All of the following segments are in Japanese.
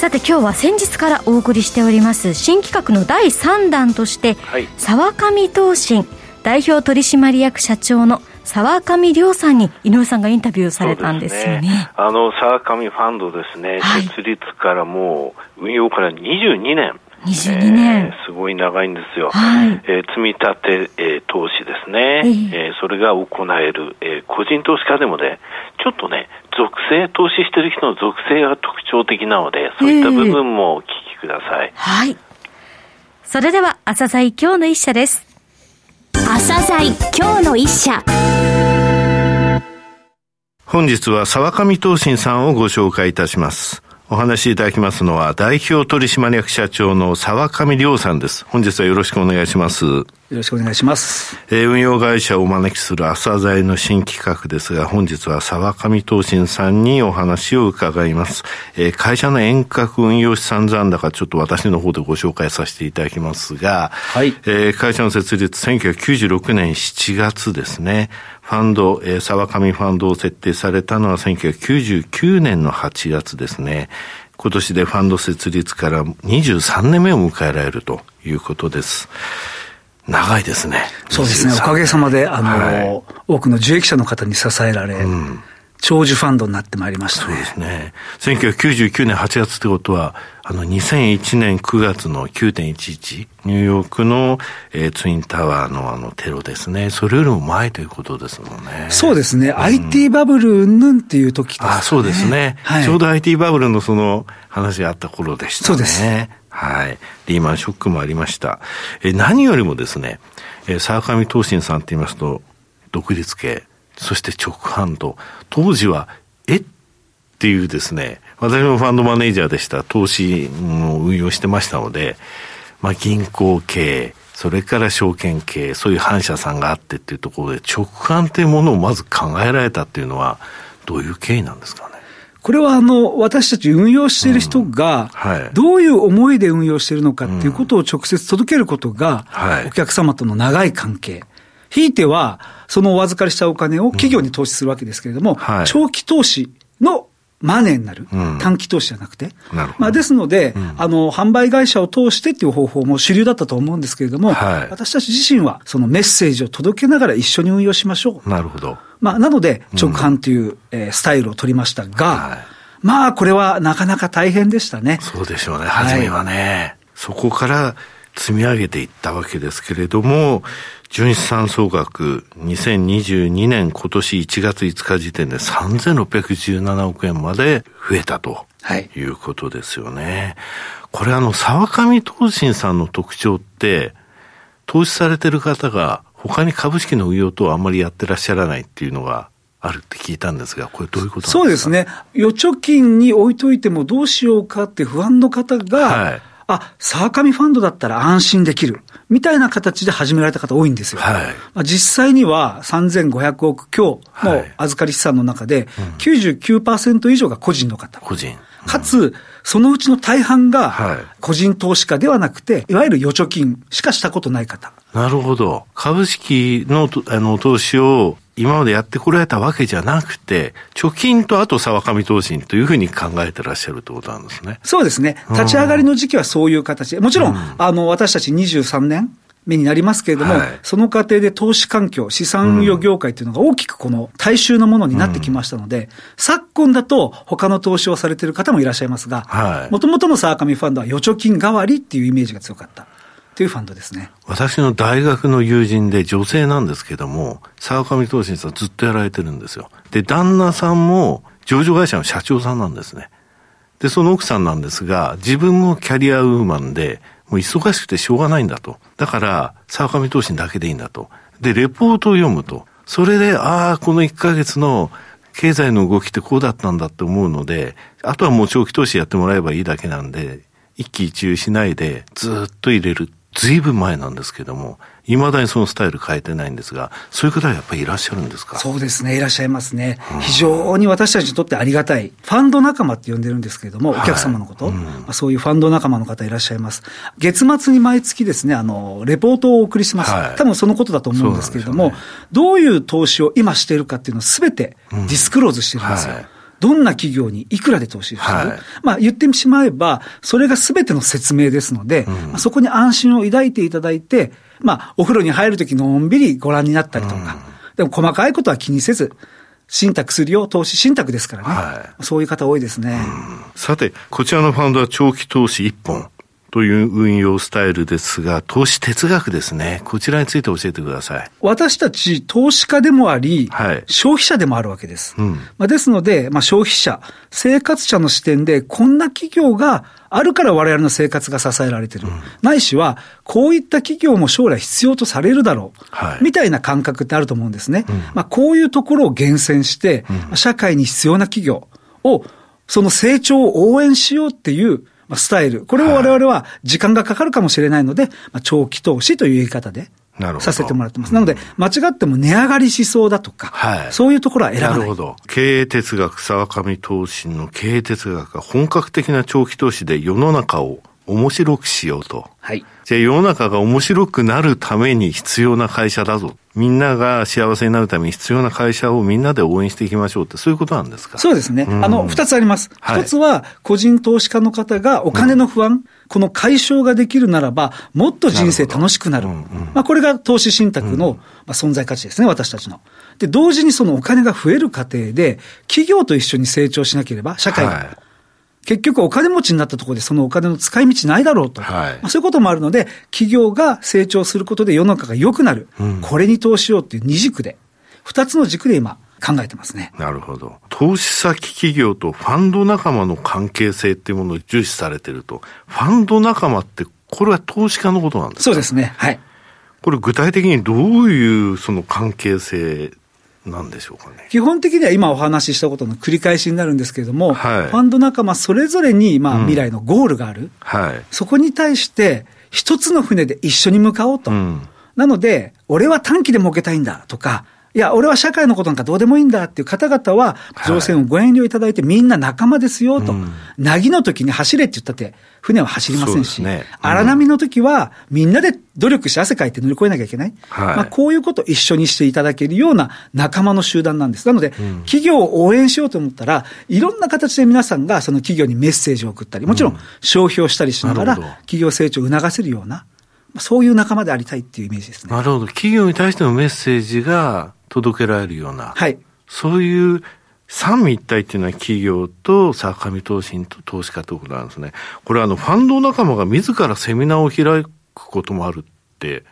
さて今日は先日からお送りしております新企画の第3弾として、はい、沢上東進代表取締役社長の沢上亮さんに井上さんがインタビューされたんですよね。ねあの沢上ファンドですね、はい、設立からもう運用から22年。22年、えー、すごい長いんですよ、はい、えー、積み立て、えー、投資ですね、えー、えー、それが行える、えー、個人投資家でもね、ちょっとね、属性、投資してる人の属性が特徴的なので、そういった部分もお聞きください。えー、はい。それでは、朝鮮今日の一社です。朝鮮今日の一社。本日は沢上東進さんをご紹介いたします。お話しいただきますのは、代表取締役社長の沢上亮さんです。本日はよろしくお願いします。よろしくお願いします。えー、運用会社をお招きする朝鮮の新企画ですが、本日は沢上東進さんにお話を伺います。えー、会社の遠隔運用資産残高、ちょっと私の方でご紹介させていただきますが、はい。えー、会社の設立1996年7月ですね。ファンド、えー、沢上ファンドを設定されたのは1999年の8月ですね。今年でファンド設立から23年目を迎えられるということです。長いですね。そうですね。おかげさまで、あの、はい、多くの受益者の方に支えられ、うん長寿ファンドになってまいりましたね。そうですね。1999年8月ってことは、あの、2001年9月の9.11、ニューヨークの、えー、ツインタワーのあのテロですね。それよりも前ということですもんね。そうですね。うん、IT バブルぬんっていう時ですね。あ、そうですね、はい。ちょうど IT バブルのその話があった頃でしたね。そうです。はい。リーマンショックもありました。え何よりもですね、えー、沢上東進さんって言いますと、独立系、そして直販と、当時は、え？っていうですね、私もファンドマネージャーでした、投資を運用してましたので、まあ銀行系、それから証券系、そういう反社さんがあってっていうところで、直販っていうものをまず考えられたっていうのは、どういう経緯なんですかね？これはあの私たち運用している人が、どういう思いで運用しているのかっていうことを直接届けることが、お客様との長い関係、ひいては、そのお預かりしたお金を企業に投資するわけですけれども、うんはい、長期投資のマネーになる、うん、短期投資じゃなくて。まあ、ですので、うん、あの、販売会社を通してっていう方法も主流だったと思うんですけれども、はい、私たち自身はそのメッセージを届けながら一緒に運用しましょう。なるほど。まあ、なので、直販という、うん、えー、スタイルを取りましたが、はい、まあ、これはなかなか大変でしたね。そうでしょうね、初めはね。はい、そこから積み上げていったわけですけれども、純資産総額2022年今年1月5日時点で3617億円まで増えたということですよね。はい、これあの、沢上投信さんの特徴って、投資されてる方が他に株式の運用とあんまりやってらっしゃらないっていうのがあるって聞いたんですが、これどういうことですか？そうですね。預貯金に置いといてもどうしようかって不安の方が、はいあ、沢上ファンドだったら安心できる。みたいな形で始められた方多いんですよ。はい、まあ、実際には3500億強の預かり資産の中で99%以上が個人の方。個人。かつ、そのうちの大半が個人投資家ではなくて、いわゆる預貯金しかしたことない方。なるほど。株式のあの投資を今までやってこられたわけじゃなくて、貯金とあと沢上投信というふうに考えてらっしゃるということなんですね。そうですね。立ち上がりの時期はそういう形で、もちろん、うん、あの、私たち23年、目になりますけれども、はい、その過程で投資環境、資産運用業界というのが大きくこの大衆のものになってきましたので、うん、昨今だと他の投資をされている方もいらっしゃいますが、もともとの沢上ファンドは預貯金代わりっていうイメージが強かった。というファンドですね。私の大学の友人で女性なんですけども、沢上投信さんずっとやられてるんですよ。で、旦那さんも上場会社の社長さんなんですね。で、その奥さんなんですが、自分もキャリアウーマンで、もう忙しくてしょうがないんだと。だから、沢上投信だけでいいんだと。で、レポートを読むと。それで、ああ、この1ヶ月の経済の動きってこうだったんだって思うので、あとはもう長期投資やってもらえばいいだけなんで、一喜一憂しないでずっと入れる。ずいぶん前なんですけども、いまだにそのスタイル変えてないんですが、そういう方はやっぱりいらっしゃるんですか？そうですね、いらっしゃいますね。非常に私たちにとってありがたい、ファンド仲間って呼んでるんですけれども、お客様のこと、はいうん、まあ、そういうファンド仲間の方いらっしゃいます。月末に毎月ですね、あの、レポートをお送りします。はい、多分そのことだと思うんですけれども、ね、どういう投資を今しているかっていうのをすべてディスクローズしてるんですよ。うんはいどんな企業にいくらで投資する、はい、まあ言ってしまえば、それがすべての説明ですので、うん、まあ、そこに安心を抱いていただいて、まあお風呂に入るときのんびりご覧になったりとか、うん、でも細かいことは気にせず、信託するよ、投資信託ですからね、はい、そういう方多いですね。さて、こちらのファンドは長期投資1本。という運用スタイルですが、投資哲学ですね。こちらについて教えてください。私たち投資家でもあり、はい、消費者でもあるわけです。うん、まあ、ですので、まあ、消費者、生活者の視点で、こんな企業があるから我々の生活が支えられてる。うん、ないしは、こういった企業も将来必要とされるだろう。はい、みたいな感覚ってあると思うんですね。うん、まあ、こういうところを厳選して、社会に必要な企業を、その成長を応援しようっていうまあ、スタイル。これを我々は時間がかかるかもしれないので、まあ、長期投資という言い方で。させてもらってます。なので、間違っても値上がりしそうだとか、はい、そういうところは選ばない。なるほど。経営哲学、沢上投資の経営哲学が本格的な長期投資で世の中を面白くしようと。はい。じゃあ世の中が面白くなるために必要な会社だぞ。みんなが幸せになるために必要な会社をみんなで応援していきましょうって、そういうことなんですか？そうですね。あの、二つあります。一、はい、つは、個人投資家の方がお金の不安、うん、この解消ができるならば、もっと人生楽しくなる。なるうんうん、まあ、これが投資信託の、まあ、存在価値ですね、私たちの。で、同時にそのお金が増える過程で、企業と一緒に成長しなければ、社会が。はい結局お金持ちになったところでそのお金の使い道ないだろうと。はい、まあ、そういうこともあるので、企業が成長することで世の中が良くなる。うん、これに投資しようっていう二軸で、二つの軸で今考えてますね。なるほど。投資先企業とファンド仲間の関係性っていうものを重視されてると、ファンド仲間ってこれは投資家のことなんですか？そうですね。はい。これ具体的にどういうその関係性なんでしょうかね。基本的には今お話ししたことの繰り返しになるんですけれども、はい、ファンド仲間それぞれにまあ未来のゴールがある。うん、はい、そこに対して一つの船で一緒に向かおうと。うん、なので、俺は短期で儲けたいんだとか、いや、俺は社会のことなんかどうでもいいんだっていう方々は、乗船をご遠慮いただいて、みんな仲間ですよと。なぎの時に走れって言ったって、船は走りませんし、ね。うん、荒波の時は、みんなで努力して汗かいて乗り越えなきゃいけない。はい、まあ、こういうことを一緒にしていただけるような仲間の集団なんです。なので、うん、企業を応援しようと思ったら、いろんな形で皆さんがその企業にメッセージを送ったり、もちろん消費をしたりしながら、企業成長を促せるような、そういう仲間でありたいっていうイメージですね。なるほど。企業に対してのメッセージが届けられるような。はい。そういう三位一体っていうのは企業と坂上投信と投資家ということなんですね。これあの、ファンド仲間が自らセミナーを開くこともあるって、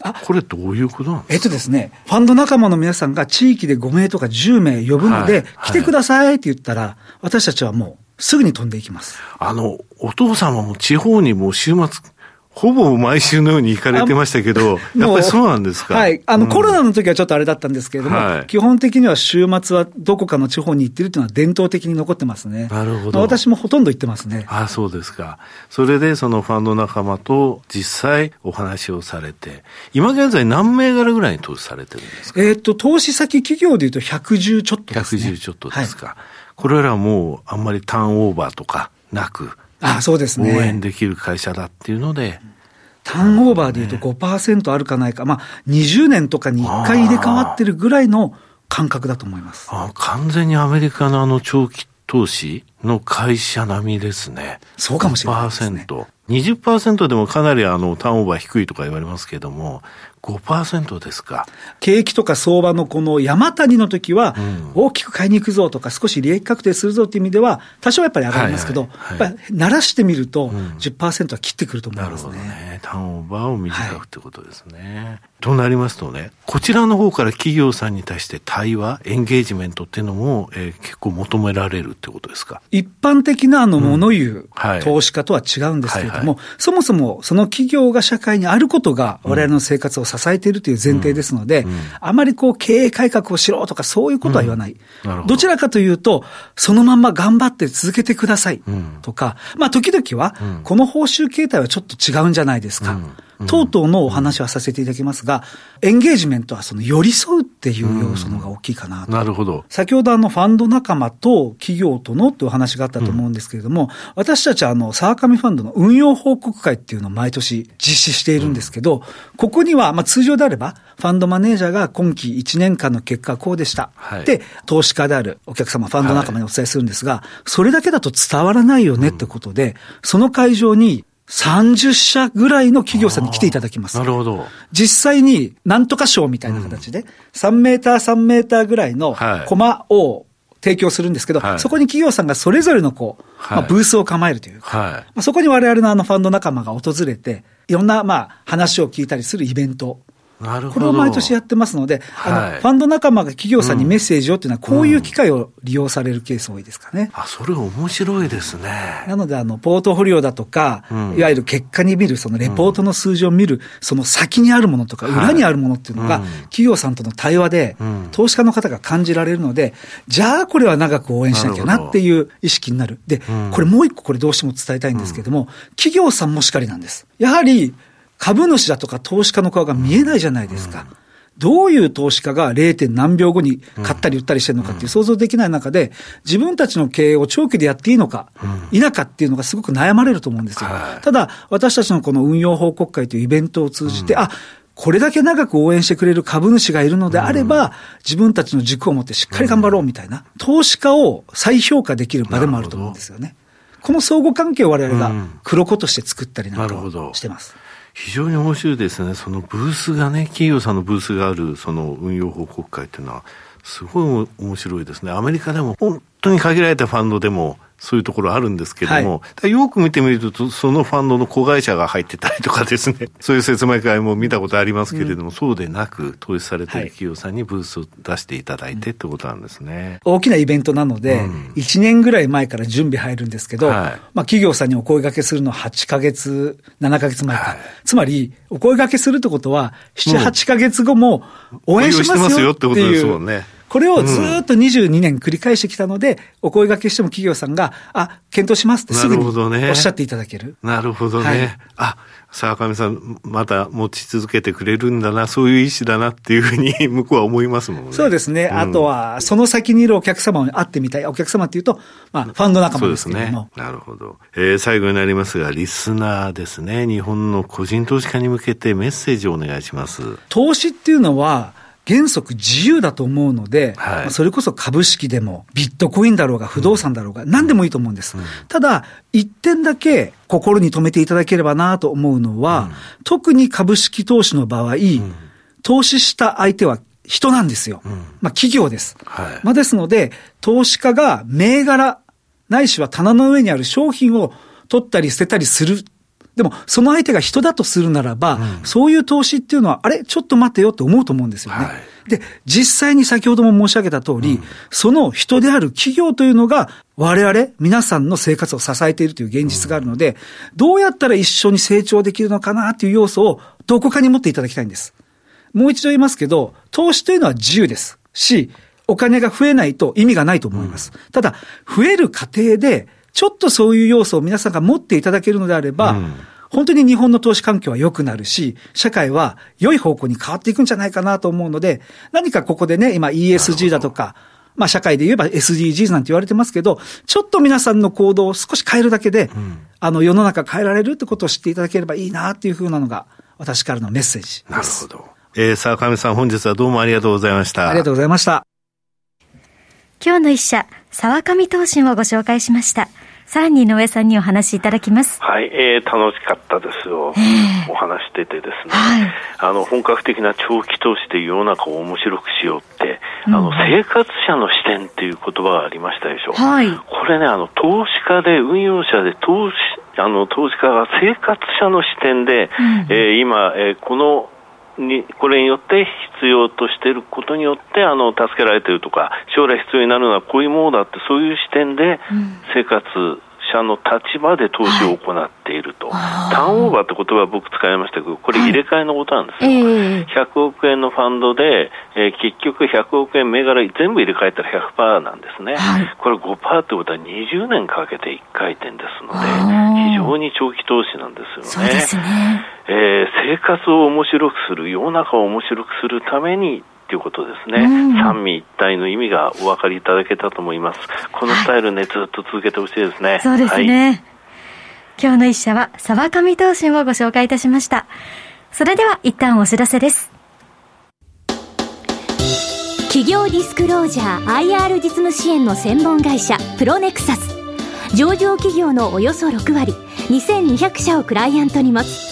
あこれどういうことなんですか？えっとですね、ファンド仲間の皆さんが地域で5名とか10名呼ぶので、はい、来てくださいって言ったら、私たちはもうすぐに飛んでいきます。あの、お父様も地方にもう週末ほぼ毎週のように行かれてましたけど、やっぱりそうなんですか？はい。あの、うん、コロナの時はちょっとあれだったんですけれども、はい、基本的には週末はどこかの地方に行ってるっていうのは伝統的に残ってますね。なるほど。私もほとんど行ってますね。あそうですか。それでそのファンド仲間と実際お話をされて、今現在何銘柄ぐらいに投資されてるんですか？えっ、と、投資先企業でいうと110ちょっとですね。110ちょっとですか。はい、これらはもうあんまりターンオーバーとかなく、あそうですね。応援できる会社だっていうので、ターンオーバーでいうと5%あるかないか、まあ、20年とかに1回入れ替わってるぐらいの感覚だと思います。あ完全にアメリカのあの長期投資の会社並みですね。そうかもしれないですね。20%でもかなりあのターンオーバー低いとか言われますけれども、5%ですか。景気とか相場のこの山谷の時は、大きく買いに行くぞとか、少し利益確定するぞっていう意味では、多少やっぱり上がりますけど、はいはいはい、やっぱり慣らしてみると、10%は切ってくると思いますね。なるほどね。ターンオーバーを短くってことですね。はい、となりますとね、こちらの方から企業さんに対して対話、エンゲージメントっていうのも、えー、結構求められるってことですか一般的なあの物言う、うんはい、投資家とは違うんですけれども、はいはい、そもそもその企業が社会にあることが我々の生活を支えているという前提ですので、うんうん、あまりこう経営改革をしろとかそういうことは言わない。ど。どちらかというと、そのまんま頑張って続けてくださいとか、まあ時々は、この報酬形態はちょっと違うんじゃないですか。等々のお話はさせていただきますが、エンゲージメントはその寄り添うっていう要素のが大きいかなと。なるほど。先ほどあのファンド仲間と企業とのってお話があったと思うんですけれども、私たちはあの沢上ファンドの運用報告会っていうのを毎年実施しているんですけど、ここにはまあ通常であれば、ファンドマネージャーが今期1年間の結果はこうでした。はい、で、投資家であるお客様、ファンド仲間にお伝えするんですが、はい、それだけだと伝わらないよねってことで、うん、その会場に30社ぐらいの企業さんに来ていただきます。なるほど。実際に、なんとか賞みたいな形で、うん、3メーター3メーターぐらいのコマを提供するんですけど、はい、そこに企業さんがそれぞれのこう、はい、まあ、ブースを構えるというか、はい、まあ、そこに我々のあのファンド仲間が訪れて、いろんなまあ話を聞いたりするイベントなるほど。これを毎年やってますので、はい、あのファンド仲間が企業さんにメッセージをっていうのは、こういう機会を利用されるケース多いですかね。うん、あ、それ面白いですね。なので、あの、ポートフォリオだとか、うん、いわゆる結果に見る、そのレポートの数字を見る、その先にあるものとか、裏にあるものっていうのが、企業さんとの対話で、投資家の方が感じられるので、じゃあこれは長く応援しなきゃなっていう意識になる。で、これもう一個これどうしても伝えたいんですけども、企業さんもしかりなんです。やはり、株主だとか投資家の顔が見えないじゃないですか。うんどういう投資家が 0. 何秒後に買ったり売ったりしてるのかっていう想像できない中で、自分たちの経営を長期でやっていいのか、否かっていうのがすごく悩まれると思うんですよ。ただ、私たちのこの運用報告会というイベントを通じて、あ、これだけ長く応援してくれる株主がいるのであれば、自分たちの軸を持ってしっかり頑張ろうみたいな、投資家を再評価できる場でもあると思うんですよね。この相互関係を我々が黒子として作ったりなんかしてます。非常に面白いですね。そのブースがね、企業さんのブースがある、その運用報告会っていうのは、すごい面白いですね。アメリカでも本当に限られたファンドでも、そういうところあるんですけども、はい、よく見てみると、そのファンドの子会社が入ってたりとかですね、そういう説明会も見たことありますけれども、うん、そうでなく、投資されている企業さんにブースを出していただいてってことなんですね。大きなイベントなので、うん、1年ぐらい前から準備入るんですけど、はい、まあ企業さんにお声掛けするの8ヶ月、7ヶ月前か。はい、つまり、お声掛けするってことは、7、8ヶ月後も応援しますよっていう。ってことですもんね。これをずっと22年繰り返してきたので、お声掛けしても企業さんが、あ、検討しますってすぐにおっしゃっていただける。なるほどね。はい、あ、沢上さん、また持ち続けてくれるんだな、そういう意思だなっていうふうに 向こうは思いますもんね。そうですね。うん、あとは、その先にいるお客様に会ってみたい。お客様っていうと、まあ、ファンド仲間ですけども。そうですね。なるほど。えー、最後になりますが、リスナーですね。日本の個人投資家に向けてメッセージをお願いします。投資っていうのは、原則自由だと思うので、はい、それこそ株式でも、ビットコインだろうが、不動産だろうが、何でもいいと思うんです。うん、ただ、一点だけ心に留めていただければなと思うのは、うん、特に株式投資の場合、うん、投資した相手は人なんですよ。まあ企業です。はい、まあですので、投資家が銘柄、ないしは棚の上にある商品を取ったり捨てたりするでも、その相手が人だとするならば、うん、そういう投資っていうのは、あれちょっと待てよって思うと思うんですよね。はい、で、実際に先ほども申し上げた通り、うん、その人である企業というのが、我々、皆さんの生活を支えているという現実があるので、どうやったら一緒に成長できるのかなっていう要素を、どこかに持っていただきたいんです。もう一度言いますけど、投資というのは自由です。し、お金が増えないと意味がないと思います。うん、ただ、増える過程で、ちょっとそういう要素を皆さんが持っていただけるのであれば、うん、本当に日本の投資環境は良くなるし、社会は良い方向に変わっていくんじゃないかなと思うので、何かここでね、今 ESG だとか、まあ社会で言えば SDGs なんて言われてますけど、ちょっと皆さんの行動を少し変えるだけで、うん、あの世の中変えられるってことを知っていただければいいなっていうふうなのが、私からのメッセージなるほど。えー、沢上さん本日はどうもありがとうございました。ありがとうございました。今日の一社、沢上投信をご紹介しました。さらに井上さんにお話しいただきます。はい、えー、楽しかったですよ。えー、お話しててですね、はい、あの、本格的な長期投資で世の中を面白くしようって、うん、あの、生活者の視点っていう言葉がありましたでしょ。はい。これね、あの、投資家で、運用者で、投資、あの、投資家が生活者の視点で、うん、えー、今、えー、このにこれによって必要としていることによってあの助けられているとか将来必要になるのはこういうものだってそういう視点で生活者の立場で投資を行っていると、はい、ターンオーバーって言葉僕使いましたけど、これ入れ替えのことなんですよ。はいえー、100億円のファンドで、えー、結局100億円銘柄全部入れ替えたら100%なんですね。はい、これ5%ってことは20年かけて1回転ですので、非常に長期投資なんですよね。そうですね。えー、生活を面白くする、世の中を面白くするためにということですね、三位一体の意味がお分かりいただけたと思います。このスタイルね、はい、ずっと続けてほしいですね。そうですね。はい、今日の一社は、沢上投信をご紹介いたしました。それでは、一旦お知らせです。企業ディスクロージャー IR 実務支援の専門会社、プロネクサス。上場企業のおよそ6割、2200社をクライアントに持つ。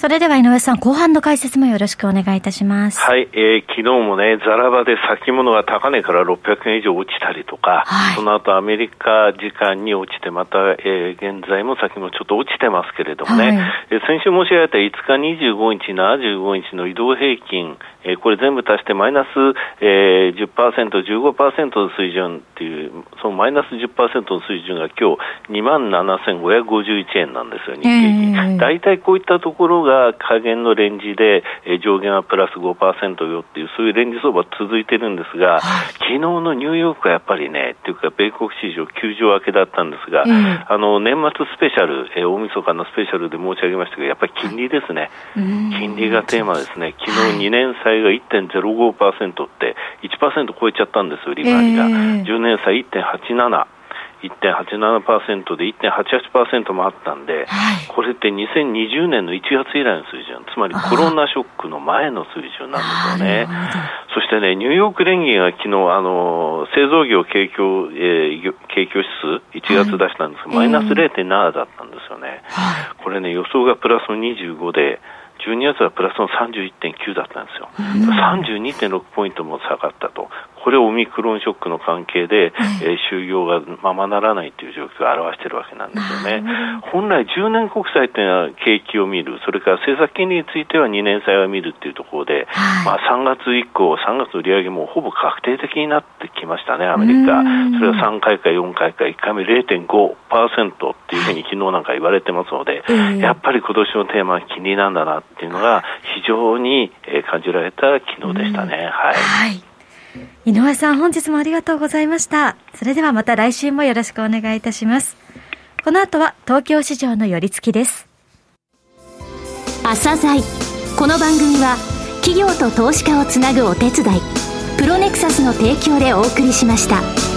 それでは井上さん、後半の解説もよろしくお願いいたします。はい、えー、昨日もね、ザラバで先物が高値から600円以上落ちたりとか、はい、その後アメリカ時間に落ちて、また、えー、現在も先もちょっと落ちてますけれどもね、はい、えー、先週申し上げた5日25日、75日の移動平均、えー、これ全部足してマイナス、えー、10%、15%の水準っていう、そのマイナス10%の水準が今日2万7551円なんですよ、日経平均。大体こういったところが下限のレンジで、えー、上限はプラス5%よっていう、そういうレンジ相場続いてるんですが、昨日のニューヨークはやっぱりね、っていうか米国市場休場明けだったんですが、あの、年末スペシャル、えー、大晦日のスペシャルで申し上げましたけど、やっぱり金利ですね。金利がテーマですね。昨日2年債債が1.05%って、1%超えちゃったんですよ、利回りが。えー、10年債1.87。1.87%で1.88%もあったんで、はい、これって2020年の1月以来の水準、つまりコロナショックの前の水準なんですよね。そしてね、ニューヨーク連銀が昨日、あの、製造業景況、えー、景況指数、1月出したんですけど、はい、マイナス0.7だったんですよね。はい、これね、予想がプラスの25で、12月はプラスの31.9だったんですよ、うん、32.6ポイントも下がったと、これオミクロンショックの関係で、えー、就業がままならないという状況を表しているわけなんですよね。本来10年国債というのは景気を見る、それから政策金利については2年債を見るというところで、はい、まあ3月以降、3月の利上げもほぼ確定的になってきましたね、アメリカ。それは3回か4回か、1回目0.5%っていうふうに昨日なんか言われてますので、はい、やっぱり今年のテーマは金利なんだなっていうのが非常に感じられた昨日でしたね。はい、はい井上さん、本日もありがとうございました。それではまた来週もよろしくお願いいたします。この後は東京市場の寄り付きです。朝鮮この番組は企業と投資家をつなぐお手伝い、プロネクサスの提供でお送りしました。